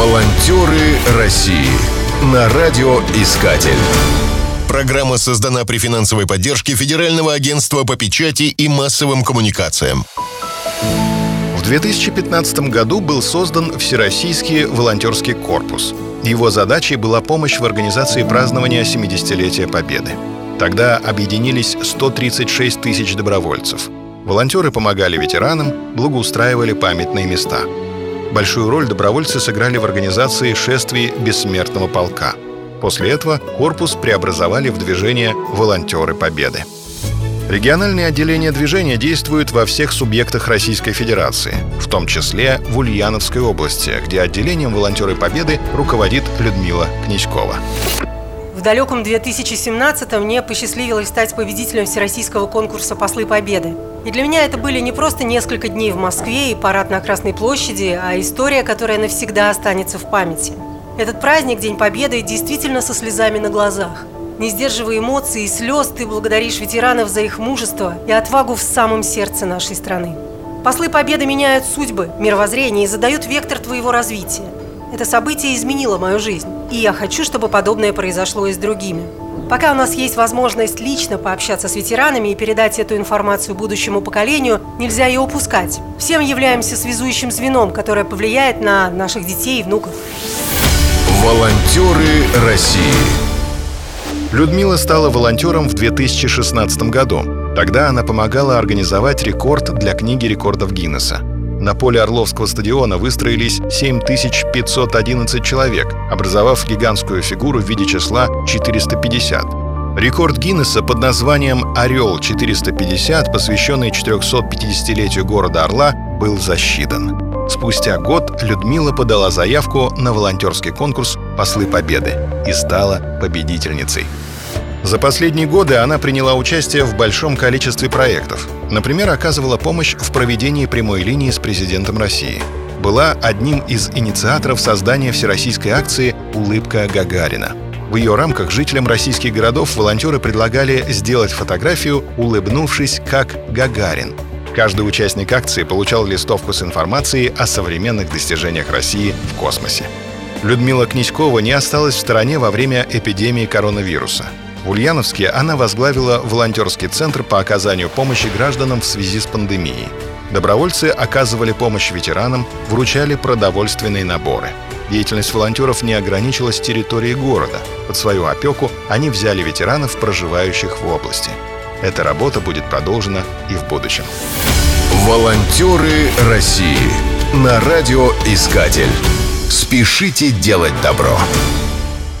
Волонтеры России на радиоискатель. Программа создана при финансовой поддержке Федерального агентства по печати и массовым коммуникациям. В 2015 году был создан Всероссийский волонтерский корпус. Его задачей была помощь в организации празднования 70-летия Победы. Тогда объединились 136 тысяч добровольцев. Волонтеры помогали ветеранам, благоустраивали памятные места – Большую роль добровольцы сыграли в организации шествий бессмертного полка. После этого корпус преобразовали в движение «Волонтеры Победы». Региональные отделения движения действуют во всех субъектах Российской Федерации, в том числе в Ульяновской области, где отделением «Волонтеры Победы» руководит Людмила Князькова. В далеком 2017-м мне посчастливилось стать победителем Всероссийского конкурса «Послы Победы». И для меня это были не просто несколько дней в Москве и парад на Красной площади, а история, которая навсегда останется в памяти. Этот праздник, День Победы, действительно со слезами на глазах. Не сдерживая эмоций и слез, ты благодаришь ветеранов за их мужество и отвагу в самом сердце нашей страны. Послы Победы меняют судьбы, мировоззрение и задают вектор твоего развития. Это событие изменило мою жизнь, и я хочу, чтобы подобное произошло и с другими. Пока у нас есть возможность лично пообщаться с ветеранами и передать эту информацию будущему поколению, нельзя ее упускать. Всем являемся связующим звеном, которое повлияет на наших детей и внуков. Волонтеры России Людмила стала волонтером в 2016 году. Тогда она помогала организовать рекорд для книги рекордов Гиннесса. На поле Орловского стадиона выстроились 7511 человек, образовав гигантскую фигуру в виде числа 450. Рекорд Гиннесса под названием «Орел-450», посвященный 450-летию города Орла, был засчитан. Спустя год Людмила подала заявку на волонтерский конкурс «Послы Победы» и стала победительницей. За последние годы она приняла участие в большом количестве проектов. Например, оказывала помощь в проведении прямой линии с президентом России. Была одним из инициаторов создания всероссийской акции «Улыбка Гагарина». В ее рамках жителям российских городов волонтеры предлагали сделать фотографию, улыбнувшись как Гагарин. Каждый участник акции получал листовку с информацией о современных достижениях России в космосе. Людмила Князькова не осталась в стороне во время эпидемии коронавируса. В Ульяновске она возглавила волонтерский центр по оказанию помощи гражданам в связи с пандемией. Добровольцы оказывали помощь ветеранам, вручали продовольственные наборы. Деятельность волонтеров не ограничилась территорией города. Под свою опеку они взяли ветеранов, проживающих в области. Эта работа будет продолжена и в будущем. Волонтеры России на радиоискатель. Спешите делать добро.